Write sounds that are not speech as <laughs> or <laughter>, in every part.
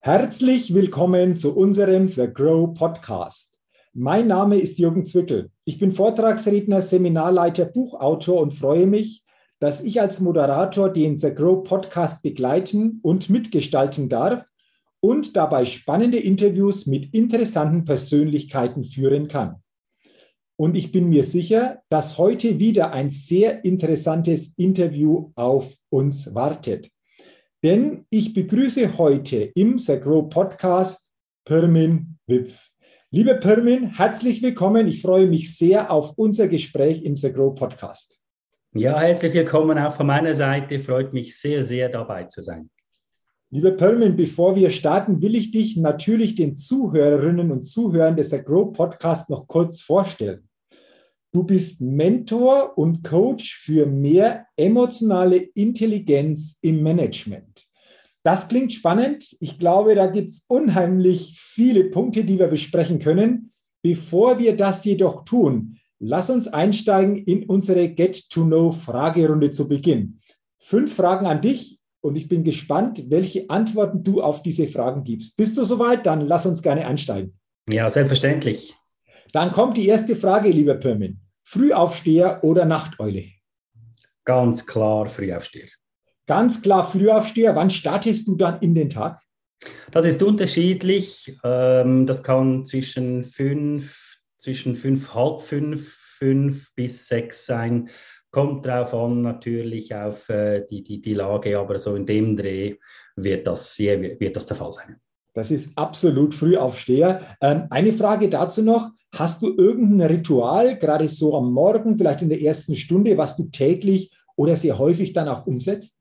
Herzlich willkommen zu unserem The Grow Podcast. Mein Name ist Jürgen Zwickel. Ich bin Vortragsredner, Seminarleiter, Buchautor und freue mich, dass ich als Moderator den The Grow Podcast begleiten und mitgestalten darf und dabei spannende Interviews mit interessanten Persönlichkeiten führen kann. Und ich bin mir sicher, dass heute wieder ein sehr interessantes Interview auf uns wartet. Denn ich begrüße heute im Sagro Podcast Pirmin Wipf. Liebe Pirmin, herzlich willkommen. Ich freue mich sehr auf unser Gespräch im Sagro Podcast. Ja, herzlich willkommen auch von meiner Seite. Freut mich sehr, sehr dabei zu sein. Liebe Perlman, bevor wir starten, will ich dich natürlich den Zuhörerinnen und Zuhörern des Agro Podcast noch kurz vorstellen. Du bist Mentor und Coach für mehr emotionale Intelligenz im Management. Das klingt spannend. Ich glaube, da gibt es unheimlich viele Punkte, die wir besprechen können. Bevor wir das jedoch tun, lass uns einsteigen in unsere Get-to-Know-Fragerunde zu Beginn. Fünf Fragen an dich und ich bin gespannt, welche Antworten du auf diese Fragen gibst. Bist du soweit? Dann lass uns gerne einsteigen. Ja, selbstverständlich. Dann kommt die erste Frage, lieber Pirmin. Frühaufsteher oder Nachteule? Ganz klar Frühaufsteher. Ganz klar Frühaufsteher. Wann startest du dann in den Tag? Das ist unterschiedlich. Ähm, das kann zwischen fünf, zwischen fünf, halb fünf, fünf bis sechs sein. Kommt darauf an, natürlich auf äh, die, die, die Lage, aber so in dem Dreh wird das, wird das der Fall sein. Das ist absolut Frühaufsteher. Ähm, eine Frage dazu noch. Hast du irgendein Ritual, gerade so am Morgen, vielleicht in der ersten Stunde, was du täglich oder sehr häufig dann auch umsetzt?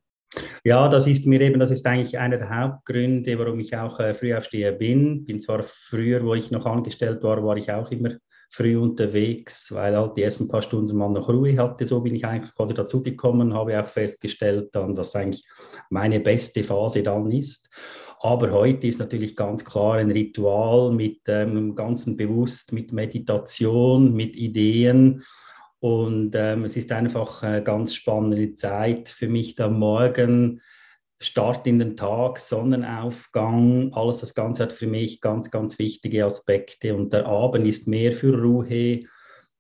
Ja, das ist mir eben, das ist eigentlich einer der Hauptgründe, warum ich auch äh, Frühaufsteher bin. Bin zwar früher, wo ich noch angestellt war, war ich auch immer früh unterwegs, weil halt die ersten paar Stunden man noch Ruhe hatte. So bin ich eigentlich quasi dazugekommen, habe auch festgestellt, dann, dass eigentlich meine beste Phase dann ist. Aber heute ist natürlich ganz klar ein Ritual mit ähm, ganzen bewusst, mit Meditation, mit Ideen. Und ähm, es ist einfach eine ganz spannende Zeit für mich da morgen. Start in den Tag, Sonnenaufgang, alles das Ganze hat für mich ganz, ganz wichtige Aspekte. Und der Abend ist mehr für Ruhe,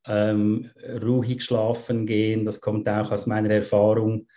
ähm, ruhig schlafen gehen. Das kommt auch aus meiner Erfahrung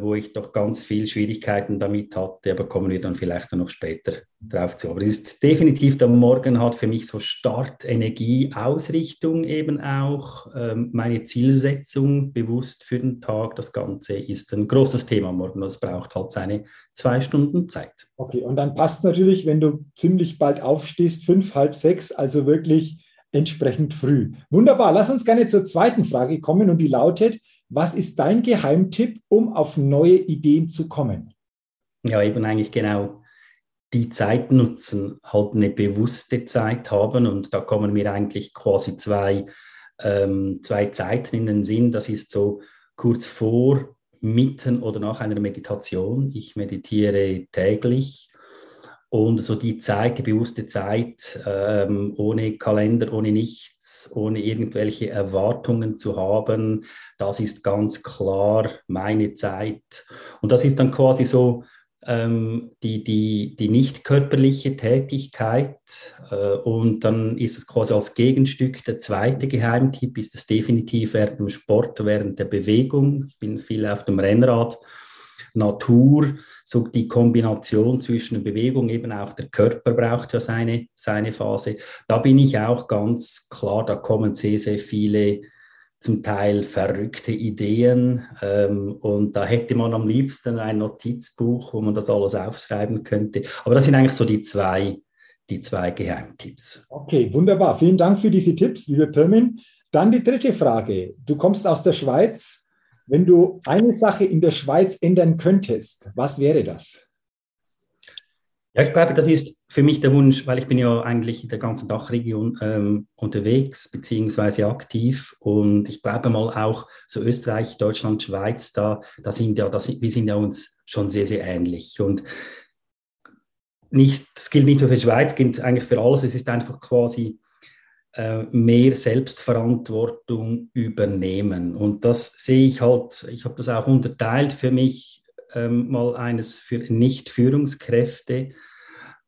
wo ich doch ganz viel Schwierigkeiten damit hatte, aber kommen wir dann vielleicht noch später drauf zu. Aber es ist definitiv, der Morgen hat für mich so Start, Energie, Ausrichtung eben auch, ähm, meine Zielsetzung bewusst für den Tag. Das Ganze ist ein großes Thema morgen. Das braucht halt seine zwei Stunden Zeit. Okay, und dann passt natürlich, wenn du ziemlich bald aufstehst, fünf, halb sechs, also wirklich entsprechend früh. Wunderbar, lass uns gerne zur zweiten Frage kommen und die lautet, was ist dein Geheimtipp, um auf neue Ideen zu kommen? Ja, eben eigentlich genau die Zeit nutzen, halt eine bewusste Zeit haben und da kommen mir eigentlich quasi zwei, ähm, zwei Zeiten in den Sinn. Das ist so kurz vor, mitten oder nach einer Meditation. Ich meditiere täglich und so die Zeit, die bewusste Zeit, ähm, ohne Kalender, ohne nichts, ohne irgendwelche Erwartungen zu haben, das ist ganz klar meine Zeit. Und das ist dann quasi so ähm, die, die, die nicht körperliche Tätigkeit. Äh, und dann ist es quasi als Gegenstück der zweite Geheimtipp, ist es definitiv während dem Sport, während der Bewegung. Ich bin viel auf dem Rennrad Natur, so die Kombination zwischen Bewegung, eben auch der Körper braucht ja seine, seine Phase. Da bin ich auch ganz klar, da kommen sehr, sehr viele zum Teil verrückte Ideen ähm, und da hätte man am liebsten ein Notizbuch, wo man das alles aufschreiben könnte. Aber das sind eigentlich so die zwei, die zwei Geheimtipps. Okay, wunderbar. Vielen Dank für diese Tipps, liebe Pirmin. Dann die dritte Frage. Du kommst aus der Schweiz. Wenn du eine Sache in der Schweiz ändern könntest, was wäre das? Ja, ich glaube, das ist für mich der Wunsch, weil ich bin ja eigentlich in der ganzen Dachregion ähm, unterwegs beziehungsweise aktiv und ich glaube mal auch so Österreich, Deutschland, Schweiz, da, da sind ja, da sind, wir sind ja uns schon sehr, sehr ähnlich und nicht, das gilt nicht nur für die Schweiz, gilt eigentlich für alles. Es ist einfach quasi mehr Selbstverantwortung übernehmen. Und das sehe ich halt, ich habe das auch unterteilt für mich, ähm, mal eines für Nicht-Führungskräfte.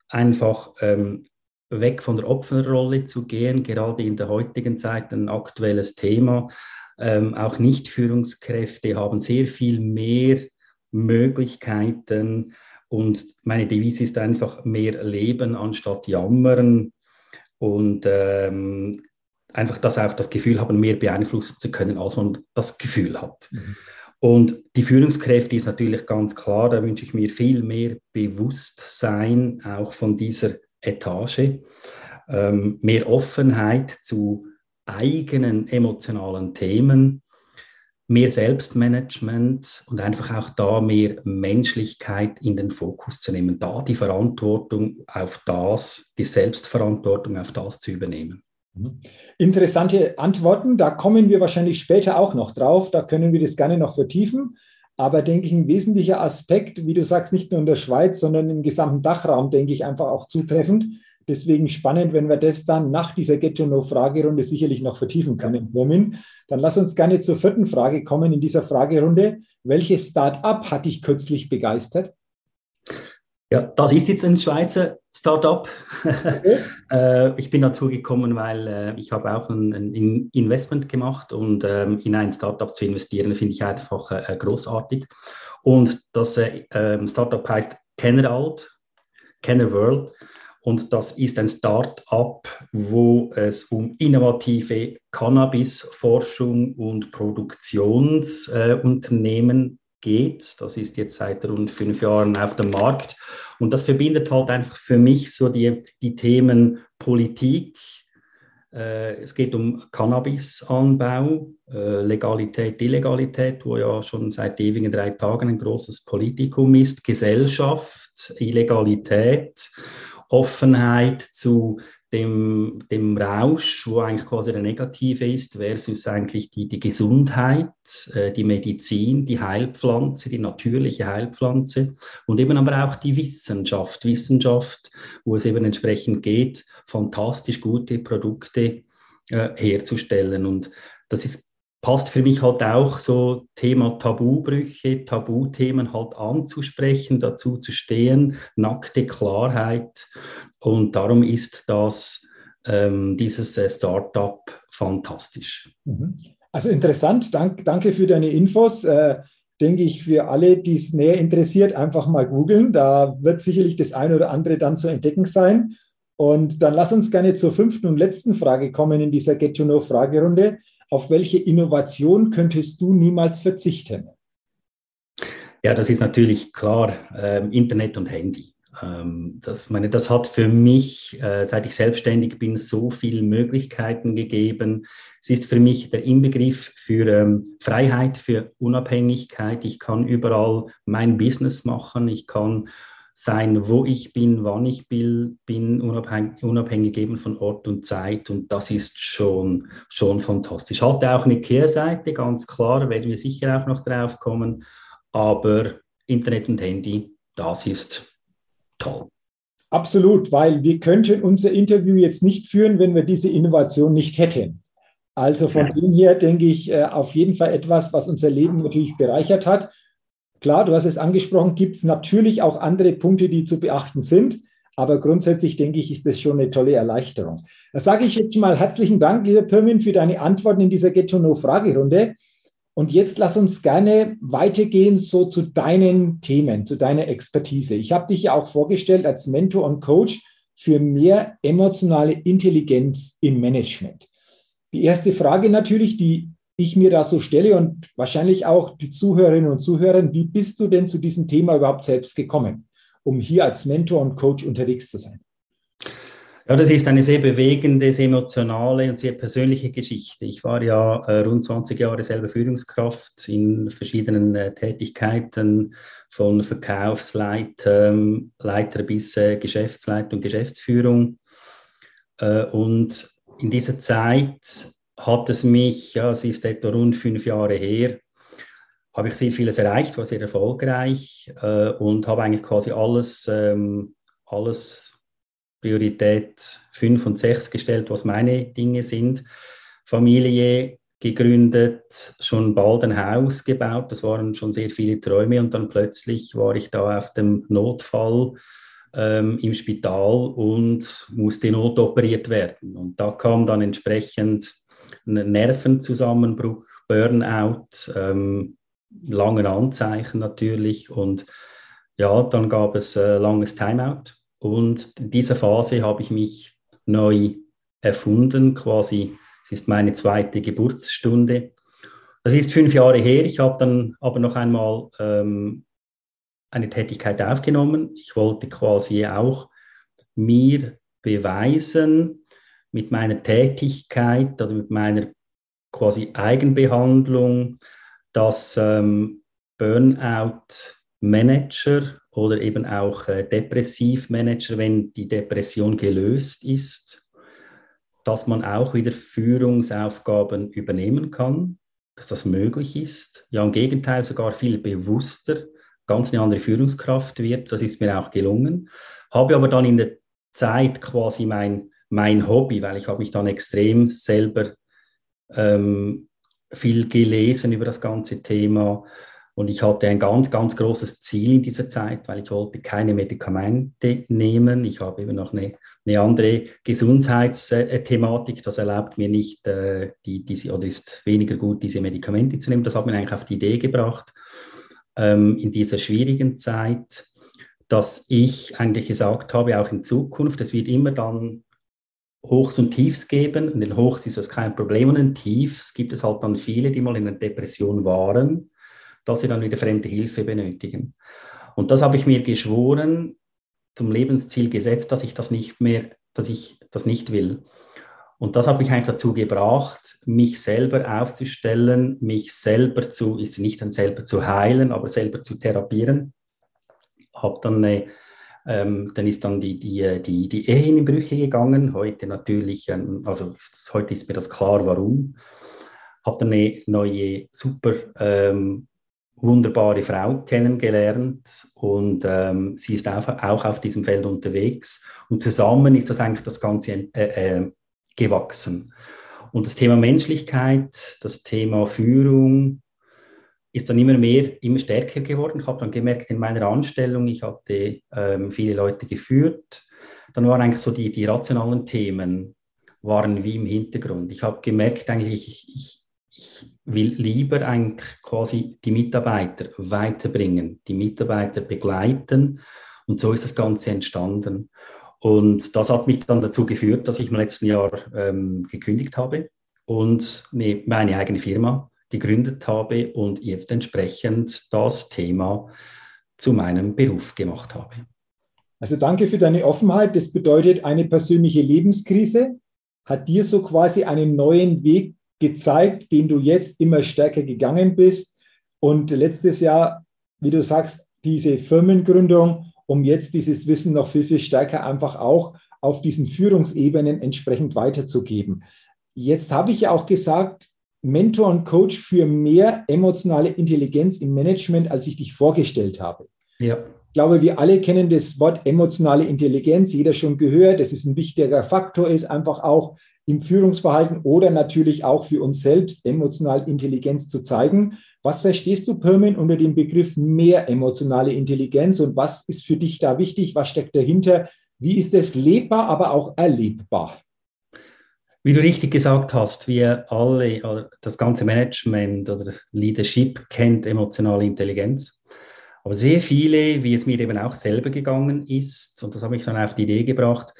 einfach ähm, weg von der Opferrolle zu gehen, gerade in der heutigen Zeit ein aktuelles Thema. Ähm, auch Nicht-Führungskräfte haben sehr viel mehr Möglichkeiten und meine Devise ist einfach mehr Leben anstatt Jammern und ähm, einfach das auch das Gefühl haben, mehr beeinflussen zu können, als man das Gefühl hat. Mhm. Und die Führungskräfte ist natürlich ganz klar, da wünsche ich mir viel mehr Bewusstsein auch von dieser Etage, ähm, mehr Offenheit zu eigenen emotionalen Themen, mehr Selbstmanagement und einfach auch da mehr Menschlichkeit in den Fokus zu nehmen, da die Verantwortung auf das, die Selbstverantwortung auf das zu übernehmen. Mhm. Interessante Antworten, da kommen wir wahrscheinlich später auch noch drauf, da können wir das gerne noch vertiefen. Aber denke ich, ein wesentlicher Aspekt, wie du sagst, nicht nur in der Schweiz, sondern im gesamten Dachraum, denke ich, einfach auch zutreffend. Deswegen spannend, wenn wir das dann nach dieser Get-to-Know-Fragerunde sicherlich noch vertiefen können, Firmin. Dann lass uns gerne zur vierten Frage kommen in dieser Fragerunde. Welches Start-up hat dich kürzlich begeistert? Ja, das ist jetzt ein Schweizer Startup. Okay. <laughs> Äh, ich bin dazu gekommen, weil äh, ich habe auch ein, Investment gemacht und ähm, in ein Startup zu investieren, finde ich einfach äh, großartig. Und das ähm, Startup heißt Kenneralt, Kenner World. Und das ist ein Start-up, wo es um innovative Cannabis-Forschung und Produktionsunternehmen geht. Das ist jetzt seit rund fünf Jahren auf dem Markt. Und das verbindet halt einfach für mich so die, die Themen Politik. Äh, es geht um Cannabisanbau, äh, Legalität, Illegalität, wo ja schon seit ewigen drei Tagen ein großes Politikum ist, Gesellschaft, Illegalität, Offenheit zu dem, dem Rausch, wo eigentlich quasi der Negative ist, versus eigentlich die, die Gesundheit, äh, die Medizin, die Heilpflanze, die natürliche Heilpflanze und eben aber auch die Wissenschaft, Wissenschaft, wo es eben entsprechend geht, fantastisch gute Produkte äh, herzustellen. Und das ist passt für mich halt auch so Thema Tabubrüche, Tabuthemen halt anzusprechen, dazu zu stehen, nackte Klarheit. Und darum ist das, ähm, dieses äh, Startup fantastisch. Mhm. Also interessant, Dank, danke für deine Infos. Äh, denke ich, für alle, die es näher interessiert, einfach mal googeln. Da wird sicherlich das eine oder andere dann zu entdecken sein. Und dann lass uns gerne zur fünften und letzten Frage kommen in dieser Get-to-Know-Fragerunde auf welche Innovation könntest du niemals verzichten? Ja, das ist natürlich klar, ähm, Internet und Handy. Ähm, das, meine, das hat für mich, äh, seit ich selbstständig bin, so viele Möglichkeiten gegeben. Es ist für mich der Inbegriff für ähm, Freiheit, für Unabhängigkeit. Ich kann überall mein Business machen. Ich kann sein, wo ich bin, wann ich bin, bin unabhängig, unabhängig eben von Ort und Zeit. Und das ist schon, schon fantastisch. Hat auch eine Kehrseite, ganz klar, werden wir sicher auch noch drauf kommen. Aber Internet und Handy, das ist toll. Absolut, weil wir könnten unser Interview jetzt nicht führen, wenn wir diese Innovation nicht hätten. Also von ja. dem her denke ich äh, auf jeden Fall etwas, was unser Leben natürlich bereichert hat Klar, du hast es angesprochen, gibt es natürlich auch andere Punkte, die zu beachten sind. Aber grundsätzlich denke ich, ist das schon eine tolle Erleichterung. Da sage ich jetzt mal herzlichen Dank, lieber Pirmin, für deine Antworten in dieser Get-to-Know-Fragerunde. Und jetzt lass uns gerne weitergehen so zu deinen Themen, zu deiner Expertise. Ich habe dich ja auch vorgestellt als Mentor und Coach für mehr emotionale Intelligenz im Management. Die erste Frage natürlich, die ich mir da so stelle und wahrscheinlich auch die Zuhörerinnen und Zuhörer, wie bist du denn zu diesem Thema überhaupt selbst gekommen, um hier als Mentor und Coach unterwegs zu sein? Ja, das ist eine sehr bewegende, sehr emotionale und sehr persönliche Geschichte. Ich war ja äh, rund 20 Jahre selber Führungskraft in verschiedenen äh, Tätigkeiten, von Verkaufsleiter Leiter bis äh, Geschäftsleitung, Geschäftsführung. Und in dieser Zeit hat es mich, ja, es ist etwa rund fünf Jahre her, habe ich sehr vieles erreicht, war sehr erfolgreich äh, und habe eigentlich quasi alles, ähm, alles Priorität 5 und 6 gestellt, was meine Dinge sind. Familie gegründet, schon bald ein Haus gebaut, das waren schon sehr viele Träume und dann plötzlich war ich da auf dem Notfall ähm, im Spital und musste notoperiert werden. Und da kam dann entsprechend Nervenzusammenbruch, Burnout, ähm, langen Anzeichen natürlich. Und ja, dann gab es äh, langes Timeout. Und in dieser Phase habe ich mich neu erfunden, quasi. Es ist meine zweite Geburtsstunde. Das ist fünf Jahre her. Ich habe dann aber noch einmal ähm, eine Tätigkeit aufgenommen. Ich wollte quasi auch mir beweisen mit meiner Tätigkeit oder mit meiner quasi Eigenbehandlung, dass ähm, Burnout-Manager oder eben auch äh, Depressivmanager, wenn die Depression gelöst ist, dass man auch wieder Führungsaufgaben übernehmen kann, dass das möglich ist. Ja, im Gegenteil, sogar viel bewusster ganz eine andere Führungskraft wird. Das ist mir auch gelungen. Habe aber dann in der Zeit quasi mein, mein Hobby, weil ich habe mich dann extrem selber ähm, viel gelesen über das ganze Thema und ich hatte ein ganz, ganz großes Ziel in dieser Zeit, weil ich wollte keine Medikamente nehmen. Ich habe eben noch eine, eine andere Gesundheitsthematik. Das erlaubt mir nicht, äh, die, diese, oder ist weniger gut, diese Medikamente zu nehmen. Das hat mir eigentlich auf die Idee gebracht ähm, in dieser schwierigen Zeit, dass ich eigentlich gesagt habe, auch in Zukunft, es wird immer dann Hochs und Tiefs geben. In den Hochs ist das kein Problem und in den Tiefs gibt es halt dann viele, die mal in einer Depression waren, dass sie dann wieder fremde Hilfe benötigen. Und das habe ich mir geschworen, zum Lebensziel gesetzt, dass ich das nicht mehr, dass ich das nicht will. Und das hat mich eigentlich dazu gebracht, mich selber aufzustellen, mich selber zu, ist nicht dann selber zu heilen, aber selber zu therapieren. Hab dann eine, ähm, dann ist dann die, die, die, die Ehe in Brüche gegangen. Heute natürlich, ähm, also ist, heute ist mir das klar, warum. Habe dann eine neue, super ähm, wunderbare Frau kennengelernt und ähm, sie ist auch, auch auf diesem Feld unterwegs. Und zusammen ist das eigentlich das Ganze äh, äh, gewachsen. Und das Thema Menschlichkeit, das Thema Führung ist dann immer mehr, immer stärker geworden. Ich habe dann gemerkt in meiner Anstellung, ich hatte ähm, viele Leute geführt. Dann waren eigentlich so die, die rationalen Themen waren wie im Hintergrund. Ich habe gemerkt, eigentlich, ich, ich, ich will lieber eigentlich quasi die Mitarbeiter weiterbringen, die Mitarbeiter begleiten. Und so ist das Ganze entstanden. Und das hat mich dann dazu geführt, dass ich im letzten Jahr ähm, gekündigt habe und eine, meine eigene Firma gegründet habe und jetzt entsprechend das Thema zu meinem Beruf gemacht habe. Also danke für deine Offenheit. Das bedeutet, eine persönliche Lebenskrise hat dir so quasi einen neuen Weg gezeigt, den du jetzt immer stärker gegangen bist. Und letztes Jahr, wie du sagst, diese Firmengründung um jetzt dieses Wissen noch viel, viel stärker einfach auch auf diesen Führungsebenen entsprechend weiterzugeben. Jetzt habe ich ja auch gesagt, Mentor und Coach für mehr emotionale Intelligenz im Management, als ich dich vorgestellt habe. Ja. Ich glaube, wir alle kennen das Wort emotionale Intelligenz, jeder schon gehört, dass es ein wichtiger Faktor ist, einfach auch im Führungsverhalten oder natürlich auch für uns selbst emotional Intelligenz zu zeigen. Was verstehst du, Permin, unter dem Begriff mehr emotionale Intelligenz und was ist für dich da wichtig? Was steckt dahinter? Wie ist es lebbar, aber auch erlebbar? Wie du richtig gesagt hast, wir alle, das ganze Management oder Leadership kennt emotionale Intelligenz. Aber sehr viele, wie es mir eben auch selber gegangen ist, und das habe mich dann auf die Idee gebracht,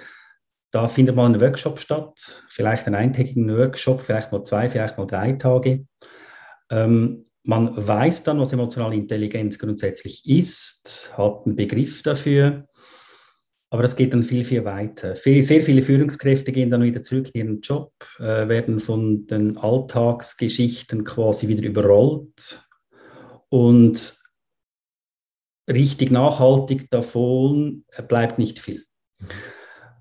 da findet mal ein Workshop statt, vielleicht einen eintägigen Workshop, vielleicht mal zwei, vielleicht mal drei Tage. Ähm, man weiß dann, was emotionale Intelligenz grundsätzlich ist, hat einen Begriff dafür, aber das geht dann viel, viel weiter. Sehr viele Führungskräfte gehen dann wieder zurück in ihren Job, äh, werden von den Alltagsgeschichten quasi wieder überrollt und richtig nachhaltig davon bleibt nicht viel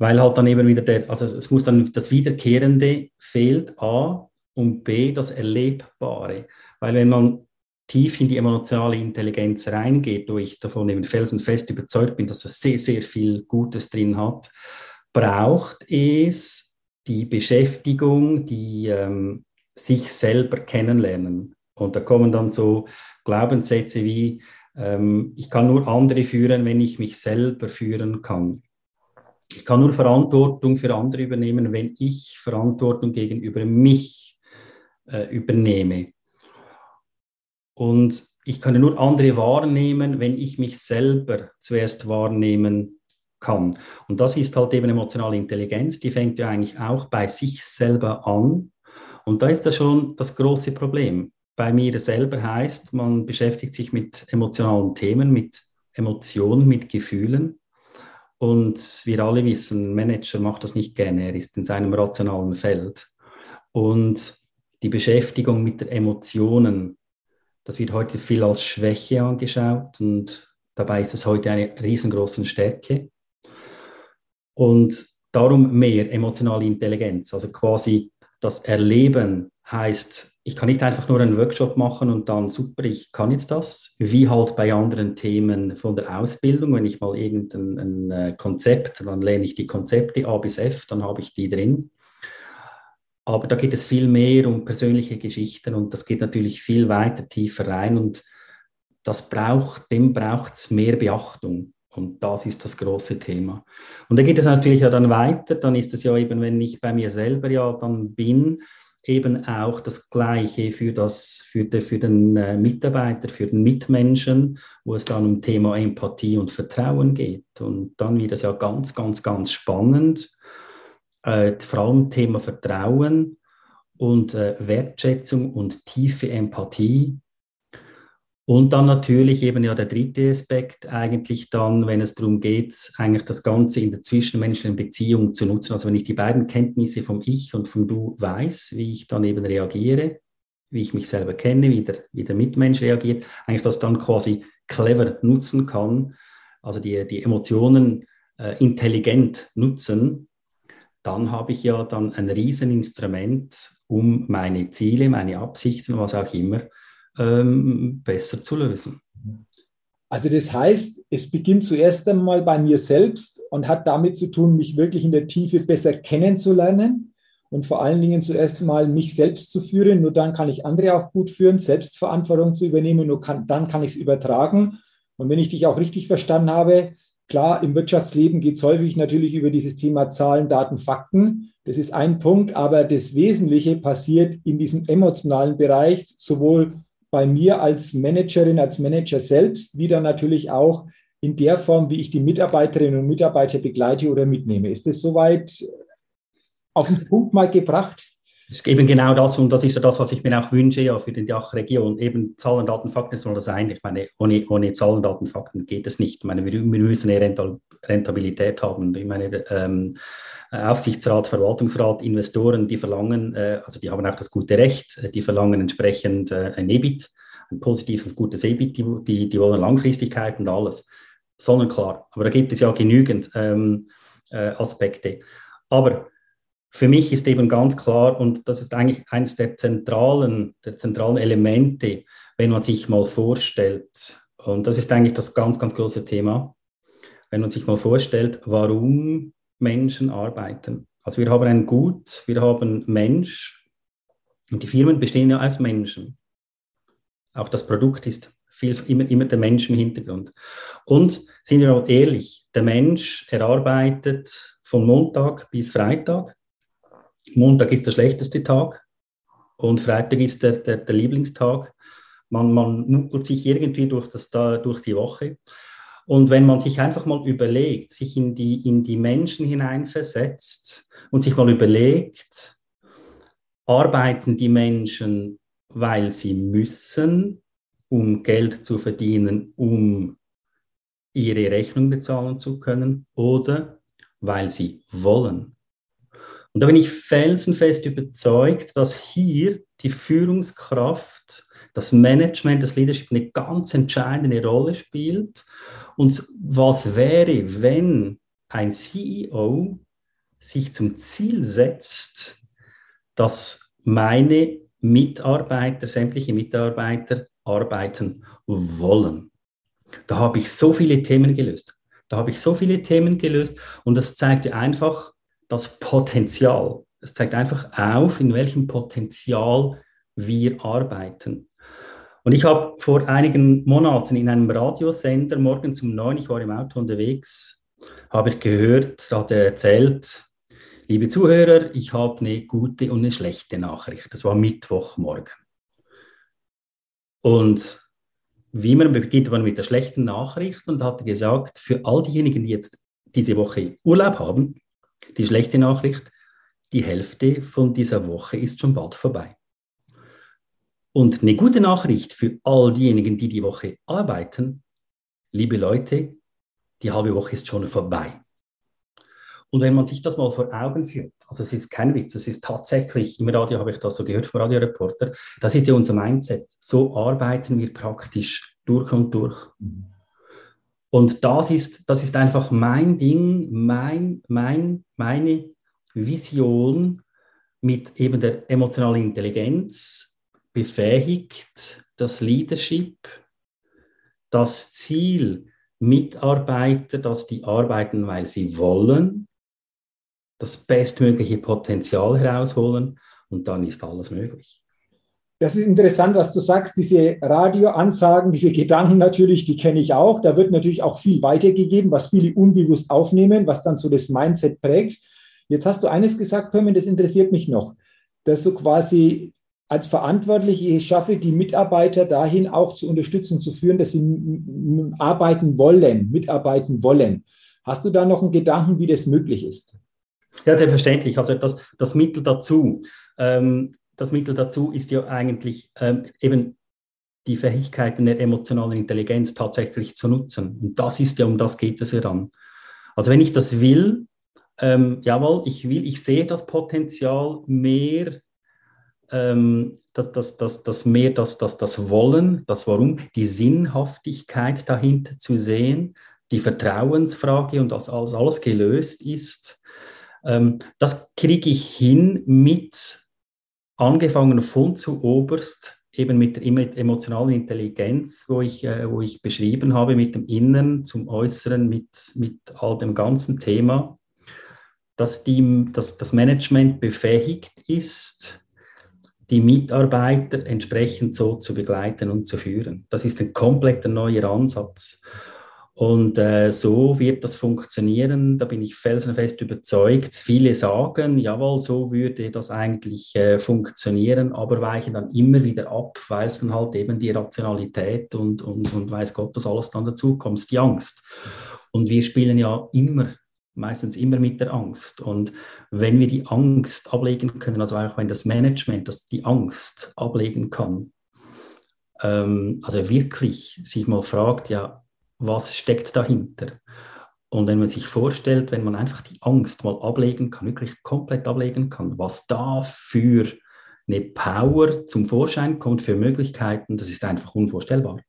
weil halt dann eben wieder der, also es muss dann das Wiederkehrende fehlt, A, und B, das Erlebbare. Weil wenn man tief in die emotionale Intelligenz reingeht, wo ich davon eben felsenfest überzeugt bin, dass es sehr, sehr viel Gutes drin hat, braucht es die Beschäftigung, die ähm, sich selber kennenlernen. Und da kommen dann so Glaubenssätze wie, Ähm, ich kann nur andere führen, wenn ich mich selber führen kann. Ich kann nur Verantwortung für andere übernehmen, wenn ich Verantwortung gegenüber mich äh, übernehme. Und ich kann nur andere wahrnehmen, wenn ich mich selber zuerst wahrnehmen kann. Und das ist halt eben emotionale Intelligenz, die fängt ja eigentlich auch bei sich selber an. Und da ist das schon das große Problem. Bei mir selber heißt, man beschäftigt sich mit emotionalen Themen, mit Emotionen, mit Gefühlen. Und wir alle wissen, ein Manager macht das nicht gerne, er ist in seinem rationalen Feld. Und die Beschäftigung mit den Emotionen, das wird heute viel als Schwäche angeschaut und dabei ist es heute eine riesengroße Stärke. Und darum mehr emotionale Intelligenz, also quasi das Erleben heißt, ich kann nicht einfach nur einen Workshop machen und dann super, ich kann jetzt das, wie halt bei anderen Themen von der Ausbildung, wenn ich mal irgendein ein äh, Konzept, dann lerne ich die Konzepte A bis F, dann habe ich die drin. Aber da geht es viel mehr um persönliche Geschichten und das geht natürlich viel weiter tiefer rein und das braucht, dem braucht es mehr Beachtung. Und das ist das große Thema. Und da geht es natürlich ja dann weiter. Dann ist es ja eben, wenn ich bei mir selber ja dann bin, eben auch das Gleiche für, das, für, de, für den äh, Mitarbeiter, für den Mitmenschen, wo es dann um Thema Empathie und Vertrauen geht. Und dann wird es ja ganz, ganz, ganz spannend äh, vor allem Thema Vertrauen und äh, Wertschätzung und tiefe Empathie. Und dann natürlich eben ja der dritte Aspekt, eigentlich dann, wenn es darum geht, eigentlich das Ganze in der zwischenmenschlichen Beziehung zu nutzen. Also wenn ich die beiden Kenntnisse vom Ich und vom Du weiß, wie ich dann eben reagiere, wie ich mich selber kenne, wie der, wie der Mitmensch reagiert, eigentlich das dann quasi clever nutzen kann, also die, die Emotionen äh, intelligent nutzen, dann habe ich ja dann ein Rieseninstrument, um meine Ziele, meine Absichten, was auch immer, ähm, besser zu lösen. Also das heißt, es beginnt zuerst einmal bei mir selbst und hat damit zu tun, mich wirklich in der Tiefe besser kennenzulernen und vor allen Dingen zuerst einmal mich selbst zu führen. Nur dann kann ich andere auch gut führen, Selbstverantwortung zu übernehmen, nur kann, dann kann ich es übertragen. Und wenn ich dich auch richtig verstanden habe, Klar, im Wirtschaftsleben geht es häufig natürlich über dieses Thema Zahlen, Daten, Fakten. Das ist ein Punkt, aber das Wesentliche passiert in diesem emotionalen Bereich, sowohl bei mir als Managerin, als Manager selbst, wie dann natürlich auch in der Form, wie ich die Mitarbeiterinnen und Mitarbeiter begleite oder mitnehme. Ist das soweit auf den Punkt mal gebracht? Ist eben genau das und das ist ja das, was ich mir auch wünsche ja, für die Dachregion. Eben Zahlen, Daten, Fakten soll das sein. Ich meine, ohne, ohne Zahlen, Daten, Fakten geht es nicht. Ich meine, wir, wir müssen eine Rentabilität haben. Ich meine, ähm, Aufsichtsrat, Verwaltungsrat, Investoren, die verlangen, äh, also die haben auch das gute Recht, äh, die verlangen entsprechend äh, ein EBIT, ein positives gutes EBIT, die, die, die wollen Langfristigkeit und alles. Sonnenklar. Aber da gibt es ja genügend ähm, äh, Aspekte. Aber für mich ist eben ganz klar, und das ist eigentlich eines der zentralen, der zentralen Elemente, wenn man sich mal vorstellt, und das ist eigentlich das ganz, ganz große Thema, wenn man sich mal vorstellt, warum Menschen arbeiten. Also wir haben ein Gut, wir haben Mensch, und die Firmen bestehen ja aus Menschen. Auch das Produkt ist viel, immer, immer der Mensch im Hintergrund. Und sind wir mal ehrlich, der Mensch erarbeitet von Montag bis Freitag Montag ist der schlechteste Tag und Freitag ist der, der, der Lieblingstag. Man, man muckelt sich irgendwie durch, das, durch die Woche. Und wenn man sich einfach mal überlegt, sich in die, in die Menschen hineinversetzt und sich mal überlegt, arbeiten die Menschen, weil sie müssen, um Geld zu verdienen, um ihre Rechnung bezahlen zu können, oder weil sie wollen. Und da bin ich felsenfest überzeugt, dass hier die Führungskraft, das Management, das Leadership eine ganz entscheidende Rolle spielt. Und was wäre, wenn ein CEO sich zum Ziel setzt, dass meine Mitarbeiter, sämtliche Mitarbeiter arbeiten wollen. Da habe ich so viele Themen gelöst. Da habe ich so viele Themen gelöst und das zeigt dir einfach, das Potenzial. Es zeigt einfach auf, in welchem Potenzial wir arbeiten. Und ich habe vor einigen Monaten in einem Radiosender morgens um neun, ich war im Auto unterwegs, habe ich gehört, da hat er erzählt, liebe Zuhörer, ich habe eine gute und eine schlechte Nachricht. Das war Mittwochmorgen. Und wie man beginnt man mit der schlechten Nachricht und hat gesagt, für all diejenigen, die jetzt diese Woche Urlaub haben, die schlechte Nachricht, die Hälfte von dieser Woche ist schon bald vorbei. Und eine gute Nachricht für all diejenigen, die die Woche arbeiten, liebe Leute, die halbe Woche ist schon vorbei. Und wenn man sich das mal vor Augen führt, also es ist kein Witz, es ist tatsächlich, im Radio habe ich das so gehört vom Radioreporter, das ist ja unser Mindset. So arbeiten wir praktisch durch und durch. Und das ist, das ist einfach mein Ding, mein, mein, meine Vision mit eben der emotionalen Intelligenz, befähigt das Leadership, das Ziel, Mitarbeiter, dass die arbeiten, weil sie wollen, das bestmögliche Potenzial herausholen und dann ist alles möglich. Das ist interessant, was du sagst. Diese Radioansagen, diese Gedanken natürlich, die kenne ich auch. Da wird natürlich auch viel weitergegeben, was viele unbewusst aufnehmen, was dann so das Mindset prägt. Jetzt hast du eines gesagt, Permin, das interessiert mich noch, dass so quasi als Verantwortliche ich schaffe, die Mitarbeiter dahin auch zu unterstützen, zu führen, dass sie arbeiten wollen, mitarbeiten wollen. Hast du da noch einen Gedanken, wie das möglich ist? Ja, selbstverständlich. Also das, das Mittel dazu, ähm, das Mittel dazu ist ja eigentlich ähm, eben die Fähigkeiten der emotionalen Intelligenz tatsächlich zu nutzen. Und das ist ja, um das geht es ja dann. Also wenn ich das will, ähm, jawohl, ich will, ich sehe das Potenzial mehr ähm, das, das, das, das mehr das, das, das Wollen, das Warum, die Sinnhaftigkeit dahinter zu sehen, die Vertrauensfrage und dass alles, alles gelöst ist. Ähm, das kriege ich hin mit, angefangen von zu oberst, eben mit der emotionalen Intelligenz, wo ich, äh, wo ich beschrieben habe, mit dem Inneren zum Äußeren, mit, mit all dem ganzen Thema, dass, die, dass das Management befähigt ist, die Mitarbeiter entsprechend so zu begleiten und zu führen. Das ist ein kompletter neuer Ansatz. Und äh, so wird das funktionieren, da bin ich felsenfest überzeugt. Viele sagen, jawohl, so würde das eigentlich äh, funktionieren, aber weichen dann immer wieder ab, weil es dann halt eben die Rationalität und, und, und weiß Gott, was alles dann dazu kommt, die Angst. Und wir spielen ja immer meistens immer mit der Angst. Und wenn wir die Angst ablegen können, also auch wenn das Management das die Angst ablegen kann, ähm, also wirklich sich mal fragt, ja, was steckt dahinter? Und wenn man sich vorstellt, wenn man einfach die Angst mal ablegen kann, wirklich komplett ablegen kann, was da für eine Power zum Vorschein kommt, für Möglichkeiten, das ist einfach unvorstellbar.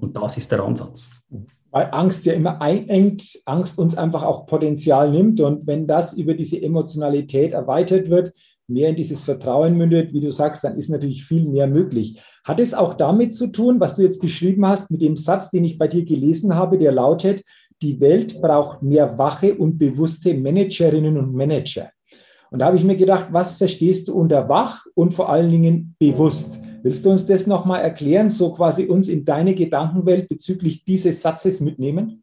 Und das ist der Ansatz weil Angst ja immer einengt, Angst uns einfach auch Potenzial nimmt. Und wenn das über diese Emotionalität erweitert wird, mehr in dieses Vertrauen mündet, wie du sagst, dann ist natürlich viel mehr möglich. Hat es auch damit zu tun, was du jetzt beschrieben hast, mit dem Satz, den ich bei dir gelesen habe, der lautet, die Welt braucht mehr wache und bewusste Managerinnen und Manager. Und da habe ich mir gedacht, was verstehst du unter wach und vor allen Dingen bewusst? Willst du uns das nochmal erklären, so quasi uns in deine Gedankenwelt bezüglich dieses Satzes mitnehmen?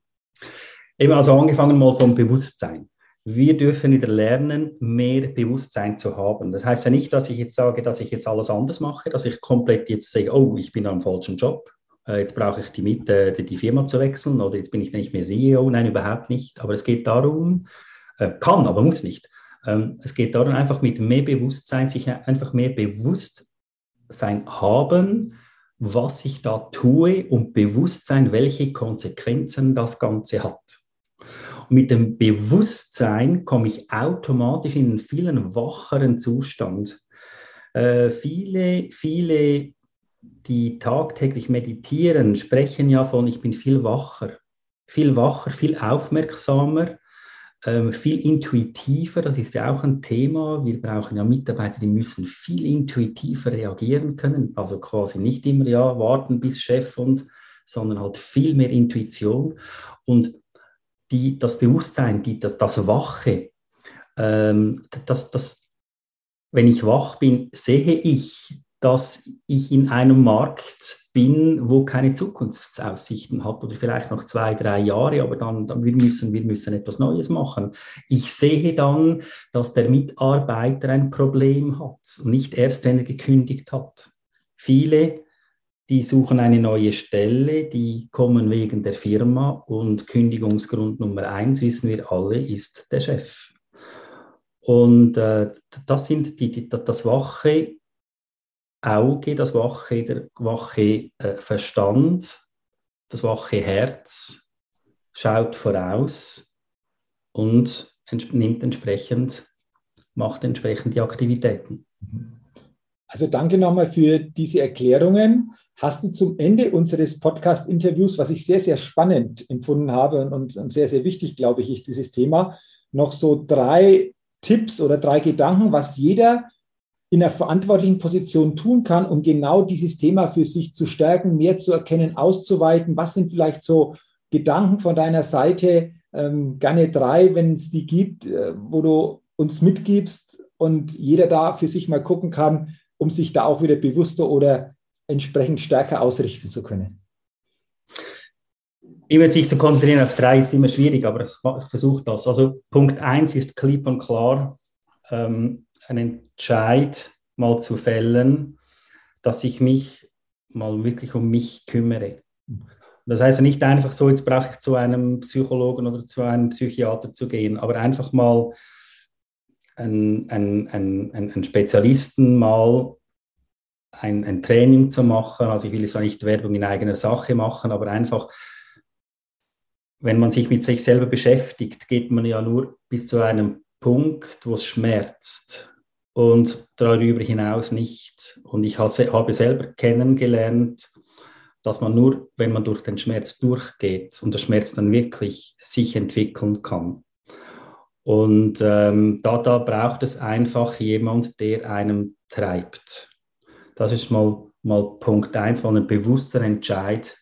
Eben also angefangen mal vom Bewusstsein. Wir dürfen wieder lernen, mehr Bewusstsein zu haben. Das heißt ja nicht, dass ich jetzt sage, dass ich jetzt alles anders mache, dass ich komplett jetzt sage, oh, ich bin am falschen Job, äh, jetzt brauche ich die, Miete, die Firma zu wechseln oder jetzt bin ich nicht mehr CEO. Nein, überhaupt nicht. Aber es geht darum, äh, kann, aber muss nicht. Ähm, es geht darum, einfach mit mehr Bewusstsein, sich einfach mehr bewusst sein haben, was ich da tue und Bewusstsein, welche Konsequenzen das Ganze hat. Mit dem Bewusstsein komme ich automatisch in einen vielen wacheren Zustand. Äh, viele, viele, die tagtäglich meditieren, sprechen ja von, ich bin viel wacher, viel wacher, viel aufmerksamer ähm, viel intuitiver, das ist ja auch ein Thema. Wir brauchen ja Mitarbeiter, die müssen viel intuitiver reagieren können. Also quasi nicht immer ja warten bis Chef und, sondern halt viel mehr Intuition. Und die, das Bewusstsein, die, das, das Wache, ähm, das, das, wenn ich wach bin, sehe ich dass ich in einem Markt bin, wo keine Zukunftsaussichten hat oder vielleicht noch zwei, drei Jahre, aber dann, dann wir müssen wir müssen etwas Neues machen. Ich sehe dann, dass der Mitarbeiter ein Problem hat und nicht erst, wenn er gekündigt hat. Viele, die suchen eine neue Stelle, die kommen wegen der Firma und Kündigungsgrund Nummer eins, wissen wir alle, ist der Chef. Und äh, das sind die, die, das wache Auge, das wache, der wache äh, Verstand, das wache Herz schaut voraus und nimmt entsprechend, macht entsprechend die Aktivitäten. Also danke nochmal für diese Erklärungen. Hast du zum Ende unseres Podcast-Interviews, was ich sehr, sehr spannend empfunden habe und, und sehr, sehr wichtig, glaube ich, ist dieses Thema, noch so drei Tipps oder drei Gedanken, was jeder in einer verantwortlichen Position tun kann, um genau dieses Thema für sich zu stärken, mehr zu erkennen, auszuweiten? Was sind vielleicht so Gedanken von deiner Seite? Ähm, gerne drei, wenn es die gibt, äh, wo du uns mitgibst und jeder da für sich mal gucken kann, um sich da auch wieder bewusster oder entsprechend stärker ausrichten zu können. Immer sich zu konzentrieren auf drei ist immer schwierig, aber ich versuche das. Also Punkt eins ist klipp und klar. Ähm, einen Entscheid mal zu fällen, dass ich mich mal wirklich um mich kümmere. Das heißt nicht einfach so, jetzt brauche ich zu einem Psychologen oder zu einem Psychiater zu gehen, aber einfach mal einen, einen, einen, einen Spezialisten mal ein, ein, Training zu machen. Also ich will jetzt auch nicht Werbung in eigener Sache machen, aber einfach, wenn man sich mit sich selber beschäftigt, geht man ja nur bis zu einem Punkt, wo es schmerzt und darüber hinaus nicht. Und ich habe selber kennengelernt, dass man nur, wenn man durch den Schmerz durchgeht und der Schmerz dann wirklich sich entwickeln kann. Und ähm, da, da braucht es einfach jemand, der einem treibt. Das ist mal, mal Punkt eins, mal ein bewusster Entscheid,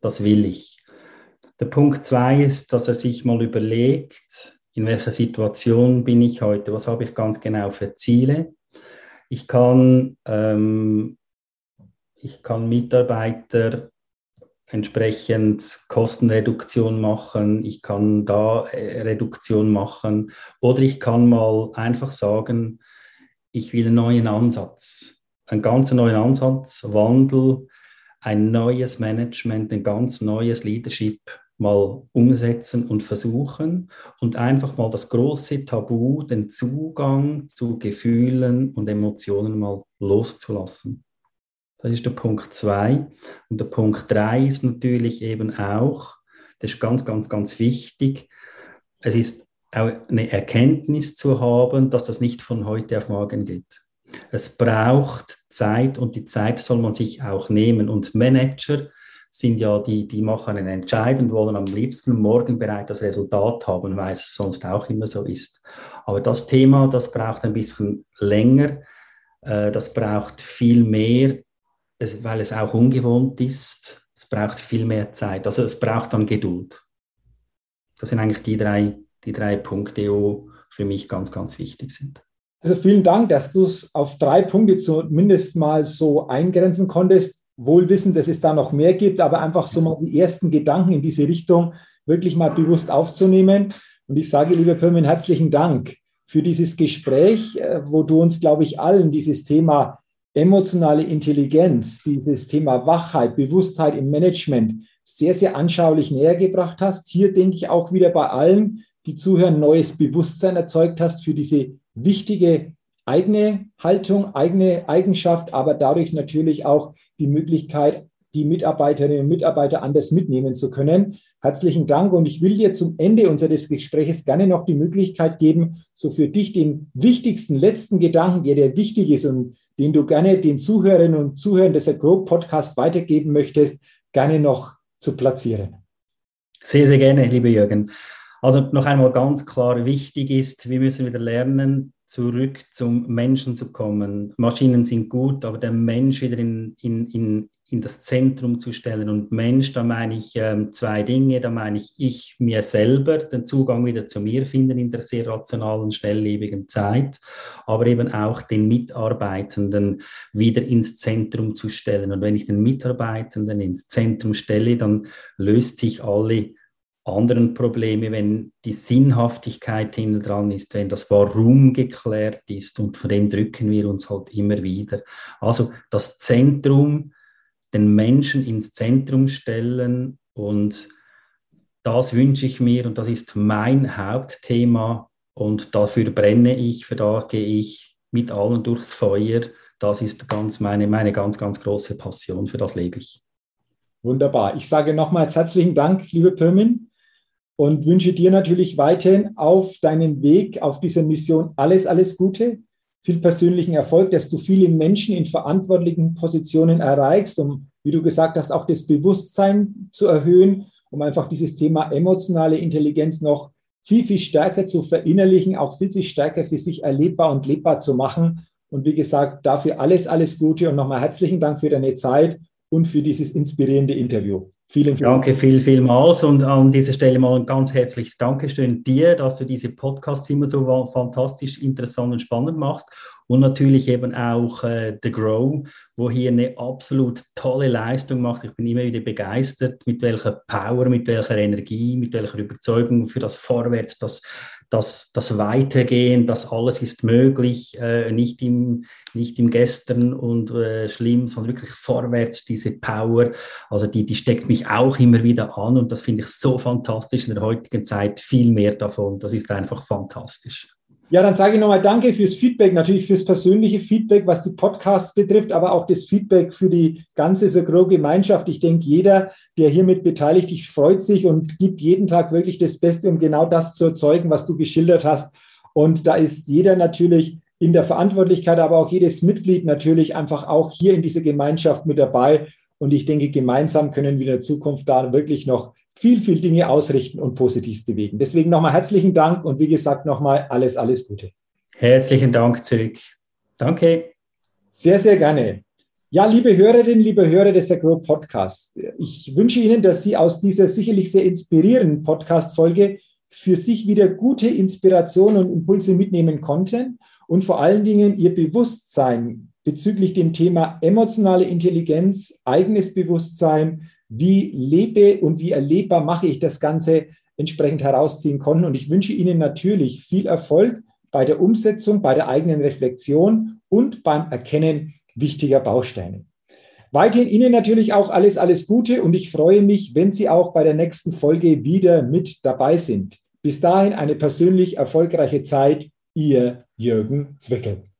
das will ich. Der Punkt zwei ist, dass er sich mal überlegt, in welcher Situation bin ich heute, was habe ich ganz genau für Ziele. Ich kann, ähm, ich kann Mitarbeiter entsprechend Kostenreduktion machen, ich kann da äh, Reduktion machen oder ich kann mal einfach sagen, ich will einen neuen Ansatz, einen ganz neuen Ansatz, Wandel, ein neues Management, ein ganz neues Leadership mal umsetzen und versuchen und einfach mal das große Tabu, den Zugang zu Gefühlen und Emotionen mal loszulassen. Das ist der Punkt zwei. Und der Punkt drei ist natürlich eben auch, das ist ganz, ganz, ganz wichtig, es ist eine Erkenntnis zu haben, dass das nicht von heute auf morgen geht. Es braucht Zeit und die Zeit soll man sich auch nehmen. Und Manager sind ja die, die machen einen Entscheid und wollen am liebsten morgen bereits das Resultat haben, weil es sonst auch immer so ist. Aber das Thema, das braucht ein bisschen länger, äh, das braucht viel mehr, weil es auch ungewohnt ist. Es braucht viel mehr Zeit. Also es braucht dann Geduld. Das sind eigentlich die drei, die drei Punkte, für mich ganz, ganz wichtig sind. Also vielen Dank, dass du es auf drei Punkte zumindest mal so eingrenzen konntest wohl wissen, dass es da noch mehr gibt, aber einfach so mal die ersten Gedanken in diese Richtung wirklich mal bewusst aufzunehmen. Und ich sage, lieber Pirmin, herzlichen Dank für dieses Gespräch, äh, wo du uns, glaube ich, allen dieses Thema emotionale Intelligenz, dieses Thema Wachheit, Bewusstheit im Management sehr, sehr anschaulich näher gebracht hast. Hier denke ich auch wieder bei allen, die zuhören, neues Bewusstsein erzeugt hast für diese wichtige eigene Haltung, eigene Eigenschaft, aber dadurch natürlich auch die Möglichkeit, die Mitarbeiterinnen und Mitarbeiter anders mitnehmen zu können. Herzlichen Dank und ich will dir zum Ende unseres Gesprächs gerne noch die Möglichkeit geben, so für dich den wichtigsten letzten Gedanken, der dir wichtig ist und den du gerne den Zuhörerinnen und Zuhörern des Agro Podcast weitergeben möchtest, gerne noch zu platzieren. Sehr, sehr gerne, lieber Jürgen. Also noch einmal ganz klar, wichtig ist, wir müssen wieder lernen, zurück zum Menschen zu kommen. Maschinen sind gut, aber der Mensch wieder in, in, in, in das Zentrum zu stellen. Und Mensch, da meine ich ähm, zwei Dinge. Da meine ich, ich mir selber den Zugang wieder zu mir finden in der sehr rationalen, schnelllebigen Zeit, aber eben auch den Mitarbeitenden wieder ins Zentrum zu stellen. Und wenn ich den Mitarbeitenden ins Zentrum stelle, dann löst sich alle anderen Probleme, wenn die Sinnhaftigkeit hinten dran ist, wenn das Warum geklärt ist und von dem drücken wir uns halt immer wieder. Also das Zentrum, den Menschen ins Zentrum stellen und das wünsche ich mir und das ist mein Hauptthema und dafür brenne ich, für da gehe ich mit allen durchs Feuer. Das ist ganz meine, meine ganz, ganz große Passion, für das lebe ich. Wunderbar. Ich sage nochmals herzlichen Dank, liebe Pirmin und wünsche dir natürlich weiterhin auf deinem Weg, auf dieser Mission alles, alles Gute, viel persönlichen Erfolg, dass du viele Menschen in verantwortlichen Positionen erreichst, um, wie du gesagt hast, auch das Bewusstsein zu erhöhen, um einfach dieses Thema emotionale Intelligenz noch viel, viel stärker zu verinnerlichen, auch viel, viel stärker für sich erlebbar und lebbar zu machen. Und wie gesagt, dafür alles, alles Gute und nochmal herzlichen Dank für deine Zeit und für dieses inspirierende Interview. Vielen, vielen Danke viel, vielmals und an dieser Stelle mal ein ganz herzliches Dankeschön dir, dass du diese Podcasts immer so fantastisch interessant und spannend machst und natürlich eben auch äh, The Grow, wo hier eine absolut tolle Leistung macht. Ich bin immer wieder begeistert, mit welcher Power, mit welcher Energie, mit welcher Überzeugung für das Vorwärts, das das, das Weitergehen, das alles ist möglich, äh, nicht, im, nicht im Gestern und äh, schlimm, sondern wirklich vorwärts, diese Power, also die, die steckt mich auch immer wieder an und das finde ich so fantastisch in der heutigen Zeit, viel mehr davon, das ist einfach fantastisch. Ja, dann sage ich nochmal Danke fürs Feedback, natürlich fürs persönliche Feedback, was die Podcasts betrifft, aber auch das Feedback für die ganze Sagro-Gemeinschaft. Ich denke, jeder, der hiermit beteiligt ist, freut sich und gibt jeden Tag wirklich das Beste, um genau das zu erzeugen, was du geschildert hast. Und da ist jeder natürlich in der Verantwortlichkeit, aber auch jedes Mitglied natürlich einfach auch hier in dieser Gemeinschaft mit dabei. Und ich denke, gemeinsam können wir in der Zukunft da wirklich noch viel, viel Dinge ausrichten und positiv bewegen. Deswegen nochmal herzlichen Dank und wie gesagt nochmal alles, alles Gute. Herzlichen Dank zurück. Danke. Sehr, sehr gerne. Ja, liebe Hörerinnen, liebe Hörer des Agro Podcasts, ich wünsche Ihnen, dass Sie aus dieser sicherlich sehr inspirierenden Podcast-Folge für sich wieder gute Inspirationen und Impulse mitnehmen konnten und vor allen Dingen Ihr Bewusstsein bezüglich dem Thema emotionale Intelligenz, eigenes Bewusstsein, wie lebe und wie erlebbar mache ich das Ganze entsprechend herausziehen konnten. Und ich wünsche Ihnen natürlich viel Erfolg bei der Umsetzung, bei der eigenen Reflexion und beim Erkennen wichtiger Bausteine. Weiterhin Ihnen natürlich auch alles, alles Gute und ich freue mich, wenn Sie auch bei der nächsten Folge wieder mit dabei sind. Bis dahin eine persönlich erfolgreiche Zeit, Ihr Jürgen Zwickel.